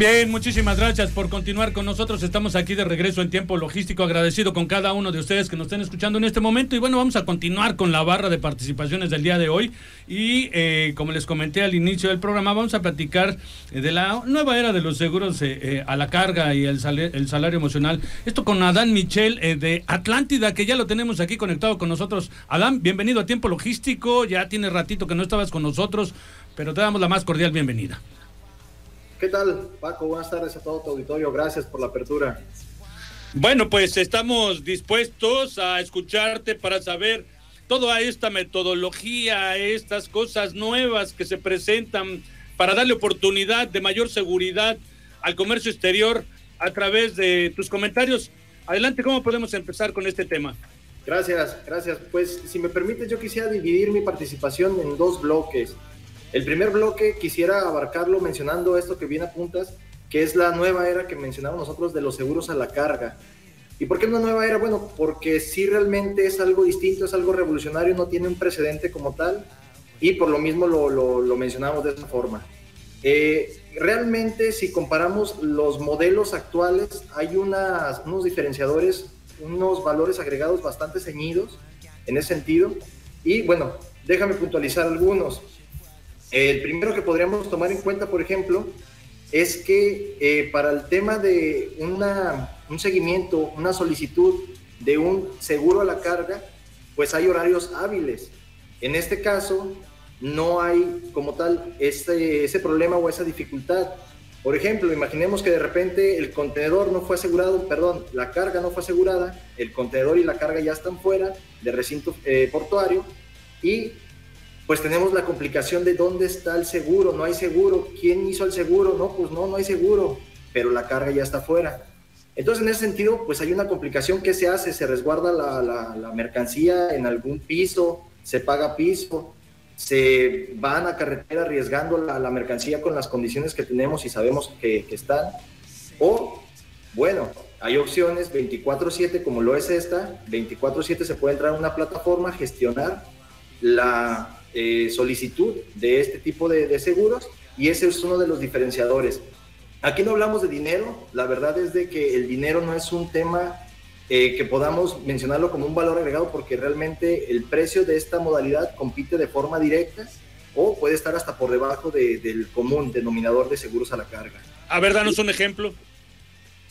Bien, muchísimas gracias por continuar con nosotros. Estamos aquí de regreso en tiempo logístico, agradecido con cada uno de ustedes que nos estén escuchando en este momento. Y bueno, vamos a continuar con la barra de participaciones del día de hoy. Y eh, como les comenté al inicio del programa, vamos a platicar eh, de la nueva era de los seguros eh, a la carga y el, el, salario emocional. Esto con Adán Michel de Atlántida, que ya lo tenemos aquí conectado con nosotros. Adán, bienvenido a tiempo logístico. Ya tiene ratito que no estabas con nosotros, pero te damos la más cordial bienvenida. ¿Qué tal, Paco? Buenas tardes a todo tu auditorio. Gracias por la apertura. Bueno, pues estamos dispuestos a escucharte para saber toda esta metodología, estas cosas nuevas que se presentan para darle oportunidad de mayor seguridad al comercio exterior a través de tus comentarios. Adelante, ¿cómo podemos empezar con este tema? Gracias, gracias. Pues si me permites, yo quisiera dividir mi participación en dos bloques. El primer bloque quisiera abarcarlo mencionando esto que viene a puntas, que es la nueva era que mencionamos nosotros de los seguros a la carga. ¿Y por qué una nueva era? Bueno, porque sí realmente es algo distinto, es algo revolucionario, no tiene un precedente como tal y por lo mismo lo, mencionamos de esa forma. Eh, realmente si comparamos los modelos actuales, hay unas, unos diferenciadores, unos valores agregados bastante ceñidos en ese sentido. Y bueno, déjame puntualizar algunos. El primero que podríamos tomar en cuenta, por ejemplo, es que eh, para el tema de una, un seguimiento, una solicitud de un seguro a la carga, pues hay horarios hábiles. En este caso, no hay como tal ese, ese problema o esa dificultad. Por ejemplo, imaginemos que de repente el contenedor no fue asegurado, perdón, la carga no fue asegurada, el contenedor y la carga ya están fuera del recinto eh, portuario y pues tenemos la complicación de dónde está el seguro, no hay seguro, ¿quién hizo el seguro? No, pues no, no hay seguro, pero la carga ya está fuera. Entonces, en ese sentido, pues hay una complicación que se hace, se resguarda la, mercancía en algún piso, se paga piso, se van a carretera arriesgando la, mercancía con las condiciones que tenemos y sabemos que, que están. O, bueno, hay opciones 24/7 como lo es esta, 24/7 se puede entrar a una plataforma, gestionar la, eh, solicitud de este tipo de, seguros y ese es uno de los diferenciadores. Aquí no hablamos de dinero, la verdad es de que el dinero no es un tema eh, que podamos mencionarlo como un valor agregado porque realmente el precio de esta modalidad compite de forma directa o puede estar hasta por debajo del común denominador de seguros a la carga. A ver, danos un ejemplo.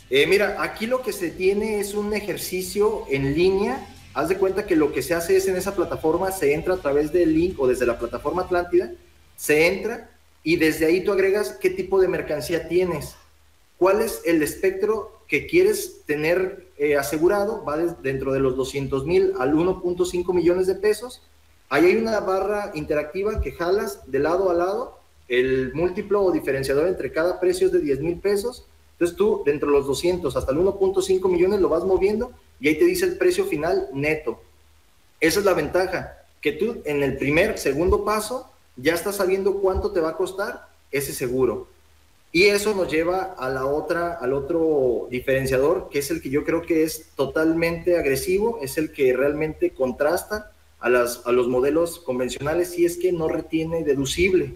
Eh, mira, aquí lo que se tiene es un ejercicio en línea haz de cuenta que lo que se hace es en esa plataforma, se entra a través del link o desde la plataforma Atlántida, se entra y desde ahí tú agregas qué tipo de mercancía tienes, cuál es el espectro que quieres tener eh, asegurado, va dentro de los 200 mil al 1.5 millones de pesos. Ahí hay una barra interactiva que jalas de lado a lado, el múltiplo o diferenciador entre cada precio de 10 mil pesos. Entonces tú, dentro de los 200 hasta el 1.5 millones, lo vas moviendo y ahí te dice el precio final neto. Esa es la ventaja, que tú en el primer, segundo paso ya estás sabiendo cuánto te va a costar ese seguro. Y eso nos lleva a la otra, al otro diferenciador, que es el que yo creo que es totalmente agresivo, es el que realmente contrasta a, las, a los modelos convencionales si es que no retiene deducible.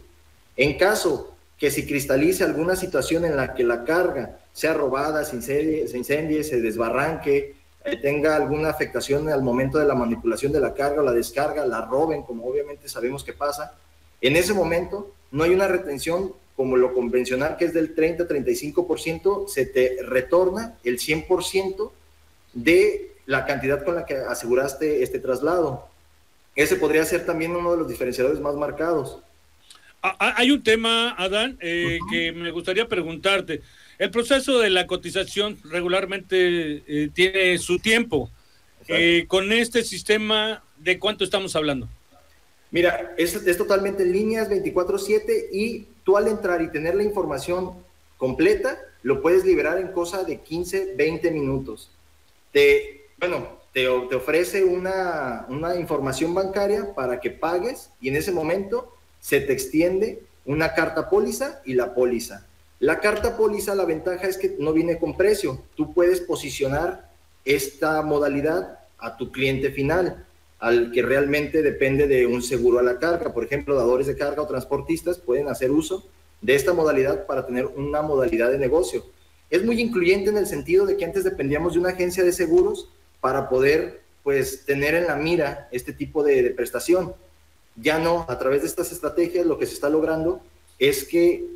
En caso que si cristalice alguna situación en la que la carga sea robada, se incendie, se, desbarranque, tenga alguna afectación al momento de la manipulación de la carga o la descarga, la roben, como obviamente sabemos que pasa, en ese momento no hay una retención como lo convencional que es del 30-35%, se te retorna el 100% de la cantidad con la que aseguraste este traslado. Ese podría ser también uno de los diferenciadores más marcados. Ah, ah, hay un tema, Adán, eh, que me gustaría preguntarte. El proceso de la cotización regularmente eh, tiene su tiempo. Eh, con este sistema, ¿de cuánto estamos hablando? Mira, es, es totalmente en líneas 24/7 y tú al entrar y tener la información completa, lo puedes liberar en cosa de 15, 20 minutos. Te, bueno, te, te ofrece una, una información bancaria para que pagues y en ese momento se te extiende una carta póliza y la póliza. La carta póliza, la ventaja es que no viene con precio. Tú puedes posicionar esta modalidad a tu cliente final, al que realmente depende de un seguro a la carga. Por ejemplo, dadores de carga o transportistas pueden hacer uso de esta modalidad para tener una modalidad de negocio. Es muy incluyente en el sentido de que antes dependíamos de una agencia de seguros para poder pues tener en la mira este tipo de, de prestación. Ya no, a través de estas estrategias lo que se está logrando es que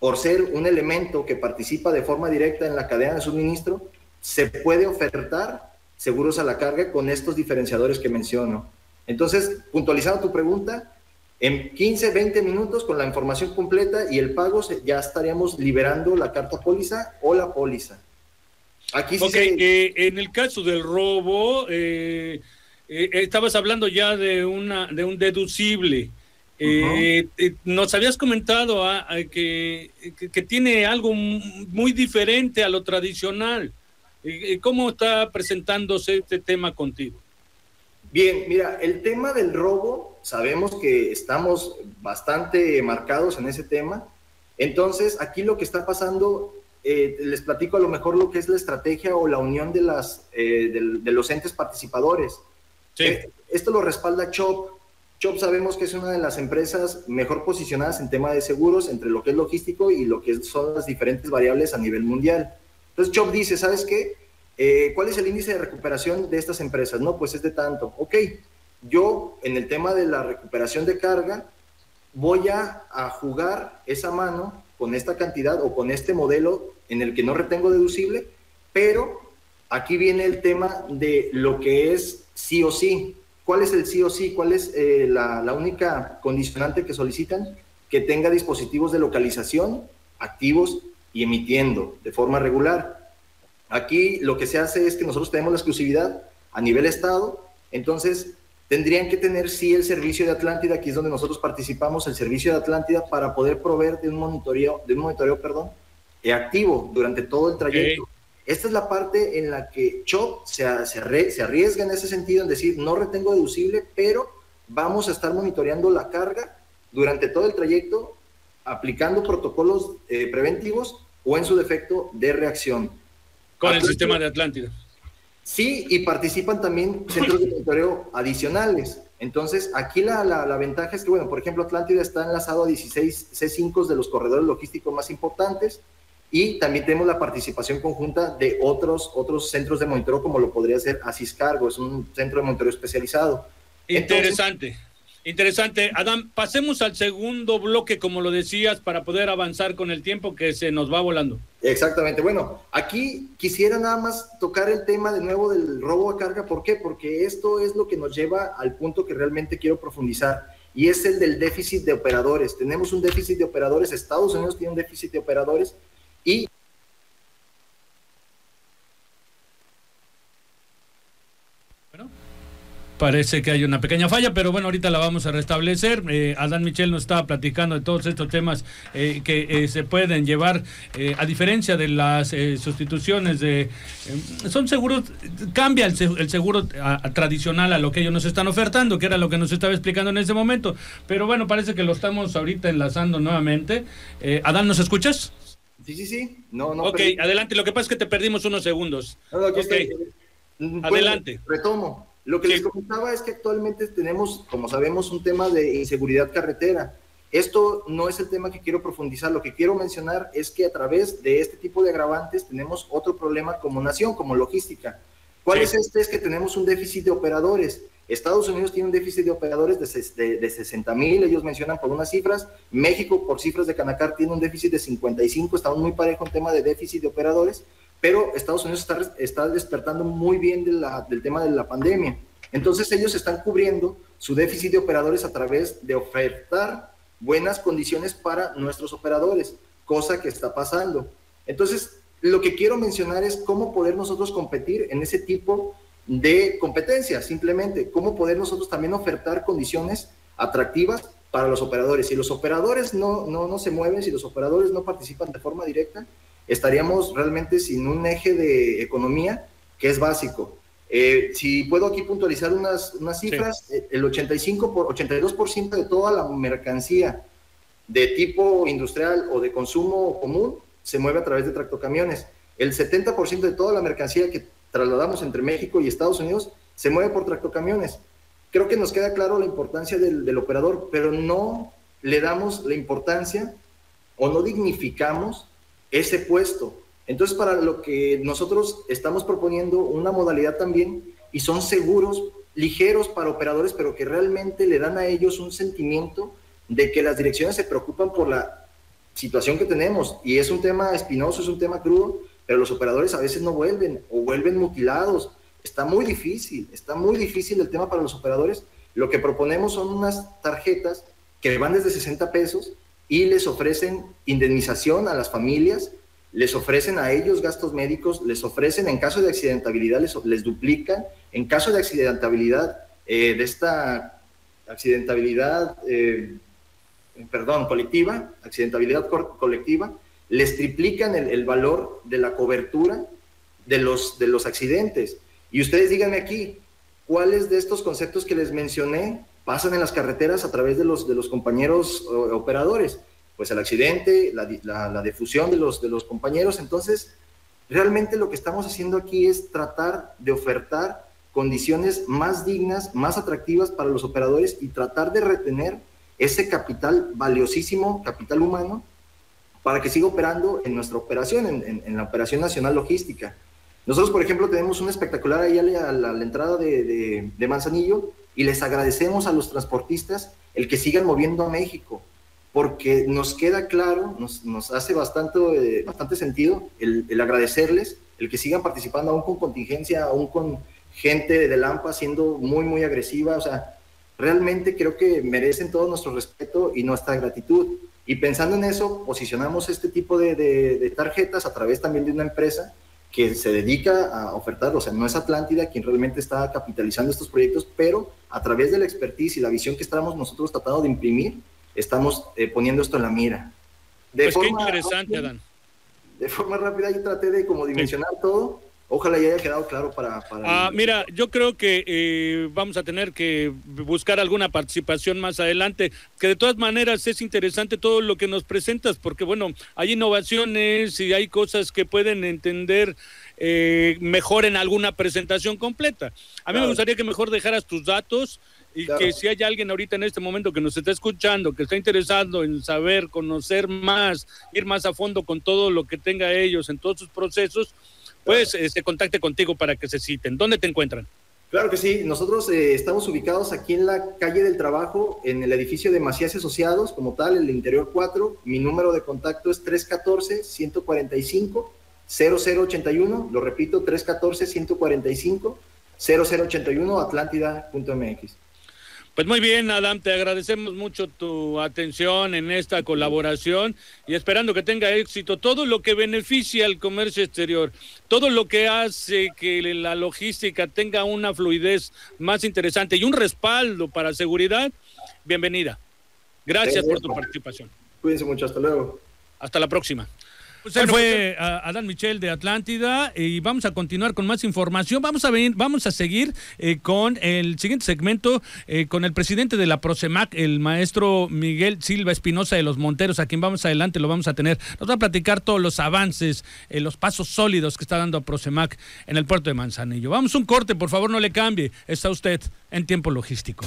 por ser un elemento que participa de forma directa en la cadena de suministro, se puede ofertar seguros a la carga con estos diferenciadores que menciono. Entonces, puntualizando tu pregunta, en 15, 20 minutos con la información completa y el pago ya estaríamos liberando la carta póliza o la póliza. Aquí sí eh, en el caso del robo, eh, eh, estabas hablando ya de, una, de un deducible. Nos habías comentado ah, que, que, tiene algo muy diferente a lo tradicional. ¿Cómo está presentándose este tema contigo? Bien, mira, el tema del robo, sabemos que estamos bastante marcados en ese tema. Entonces, aquí lo que está pasando, eh, les platico a lo mejor lo que es la estrategia o la unión de, las, eh, de, los entes participadores. Sí. Eh, esto lo respalda CHOP. CHOP sabemos que es una de las empresas mejor posicionadas en tema de seguros entre lo que es logístico y lo que son las diferentes variables a nivel mundial. Entonces Chop dice, ¿sabes qué? Eh, ¿Cuál es el índice de recuperación de estas empresas? No, pues es de tanto. Ok, yo en el tema de la recuperación de carga voy a, jugar esa mano con esta cantidad o con este modelo en el que no retengo deducible, pero aquí viene el tema de lo que es sí o sí. ¿Cuál es el sí o sí? ¿Cuál es eh, la, única condicionante que solicitan? Que tenga dispositivos de localización activos y emitiendo de forma regular. Aquí lo que se hace es que nosotros tenemos la exclusividad a nivel Estado, entonces tendrían que tener sí el servicio de Atlántida, aquí es donde nosotros participamos, el servicio de Atlántida para poder proveer de un monitoreo, de un monitoreo, perdón, activo durante todo el trayecto. Esta es la parte en la que CHOP se, se, se arriesga en ese sentido, en decir, no retengo deducible, pero vamos a estar monitoreando la carga durante todo el trayecto aplicando protocolos eh, preventivos o en su defecto de reacción. Con el sistema de Atlántida. Sí, y participan también centros de monitoreo adicionales. Entonces, aquí la, la, ventaja es que, bueno, por ejemplo, Atlántida está enlazado a 16 C5 de los corredores logísticos más importantes y también tenemos la participación conjunta de otros, otros centros de monitoreo, como lo podría ser Asiscargo, es un centro de monitoreo especializado. Interesante. Interesante. Adam, pasemos al segundo bloque, como lo decías, para poder avanzar con el tiempo que se nos va volando. Exactamente. Bueno, aquí quisiera nada más tocar el tema de nuevo del robo a carga. ¿Por qué? Porque esto es lo que nos lleva al punto que realmente quiero profundizar y es el del déficit de operadores. Tenemos un déficit de operadores, Estados Unidos tiene un déficit de operadores y Parece que hay una pequeña falla, pero bueno, ahorita la vamos a restablecer. Eh, Adán Michel nos estaba platicando de todos estos temas eh, que eh, se pueden llevar, a diferencia de las sustituciones de... son seguros, cambia el, seguro tradicional a lo que ellos nos están ofertando, que era lo que nos estaba explicando en ese momento. Pero bueno, parece que lo estamos ahorita enlazando nuevamente. Adán, ¿nos escuchas? Sí, sí, sí. No, no. Ok, adelante. Lo que pasa es que te perdimos unos segundos. Adelante. Retomo. Lo que les comentaba es que actualmente tenemos, como sabemos, un tema de inseguridad carretera. Esto no es el tema que quiero profundizar. Lo que quiero mencionar es que a través de este tipo de agravantes tenemos otro problema como nación, como logística. ¿Cuál es este? Es que tenemos un déficit de operadores. Estados Unidos tiene un déficit de operadores de, de, 60 mil, ellos mencionan por unas cifras. México, por cifras de Canacar, tiene un déficit de 55. Estamos muy parejo en tema de déficit de operadores pero Estados Unidos está, está despertando muy bien del tema de la pandemia. Entonces ellos están cubriendo su déficit de operadores a través de ofertar buenas condiciones para nuestros operadores, cosa que está pasando. Entonces, lo que quiero mencionar es cómo poder nosotros competir en ese tipo de competencia, simplemente, cómo poder nosotros también ofertar condiciones atractivas para los operadores. Si los operadores no, no, no se mueven, si los operadores no participan de forma directa, estaríamos realmente sin un eje de economía que es básico. Eh, si puedo aquí puntualizar unas, unas cifras, eh, el 85 por 82% de toda la mercancía de tipo industrial o de consumo común se mueve a través de tractocamiones. El 70% de toda la mercancía que trasladamos entre México y Estados Unidos se mueve por tractocamiones. Creo que nos queda claro la importancia del, del operador, pero no le damos la importancia o no dignificamos ese puesto. Entonces, para lo que nosotros estamos proponiendo una modalidad también, y son seguros ligeros para operadores, pero que realmente le dan a ellos un sentimiento de que las direcciones se preocupan por la situación que tenemos. Y es un tema espinoso, es un tema crudo, pero los operadores a veces no vuelven o vuelven mutilados. Está muy difícil, está muy difícil el tema para los operadores. Lo que proponemos son unas tarjetas que van desde 60 pesos y les ofrecen indemnización a las familias les ofrecen a ellos gastos médicos, les ofrecen en caso de accidentabilidad, les, les duplican, en caso de accidentabilidad, eh, de esta accidentabilidad, eh, perdón, colectiva, accidentabilidad colectiva, les triplican el, valor de la cobertura de los, de los accidentes. Y ustedes díganme aquí, ¿cuáles de estos conceptos que les mencioné pasan en las carreteras a través de los, de los compañeros operadores? pues el accidente, la, la, difusión de los, de los compañeros. Entonces, realmente lo que estamos haciendo aquí es tratar de ofertar condiciones más dignas, más atractivas para los operadores y tratar de retener ese capital valiosísimo, capital humano, para que siga operando en nuestra operación, en, la operación nacional logística. Nosotros, por ejemplo, tenemos un espectacular ahí a la, a la entrada de, de, de Manzanillo y les agradecemos a los transportistas el que sigan moviendo a México porque nos queda claro, nos, nos hace bastante, eh, bastante sentido el, el, agradecerles, el que sigan participando aún con contingencia, aún con gente de Lampa siendo muy, muy agresiva, o sea, realmente creo que merecen todo nuestro respeto y nuestra gratitud. Y pensando en eso, posicionamos este tipo de, de, de tarjetas a través también de una empresa que se dedica a ofertar, o sea, no es Atlántida quien realmente está capitalizando estos proyectos, pero a través de la expertise y la visión que estamos nosotros tratando de imprimir, estamos eh, poniendo esto en la mira. De pues forma, qué interesante, Adán. De forma rápida yo traté de como dimensionar sí. todo. Ojalá ya haya quedado claro para... para ah, el... Mira, yo creo que eh, vamos a tener que buscar alguna participación más adelante, que de todas maneras es interesante todo lo que nos presentas, porque bueno, hay innovaciones y hay cosas que pueden entender eh, mejor en alguna presentación completa. A mí claro. me gustaría que mejor dejaras tus datos y claro. que si hay alguien ahorita en este momento que nos está escuchando, que está interesado en saber, conocer más, ir más a fondo con todo lo que tenga ellos en todos sus procesos, pues claro. eh, se contacte contigo para que se citen. ¿Dónde te encuentran? Claro que sí, nosotros eh, estamos ubicados aquí en la calle del Trabajo, en el edificio de Macías Asociados, como tal, el interior 4. Mi número de contacto es 314-145-0081, lo repito, 314-145-0081, atlántida.mx. Pues muy bien, Adam, te agradecemos mucho tu atención en esta colaboración y esperando que tenga éxito todo lo que beneficia al comercio exterior, todo lo que hace que la logística tenga una fluidez más interesante y un respaldo para seguridad, bienvenida. Gracias por tu participación. Cuídense mucho, hasta luego. Hasta la próxima. Pues él fue uh, Adán Michel de Atlántida y vamos a continuar con más información. Vamos a venir, vamos a seguir eh, con el siguiente segmento eh, con el presidente de la Prosemac, el maestro Miguel Silva Espinosa de los Monteros, a quien vamos adelante lo vamos a tener. Nos va a platicar todos los avances, eh, los pasos sólidos que está dando Prosemac en el puerto de Manzanillo. Vamos un corte, por favor, no le cambie. Está usted en tiempo logístico.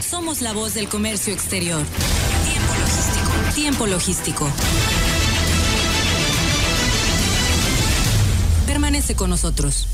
Somos la voz del comercio exterior. Tiempo logístico. Tiempo logístico. Permanece con nosotros.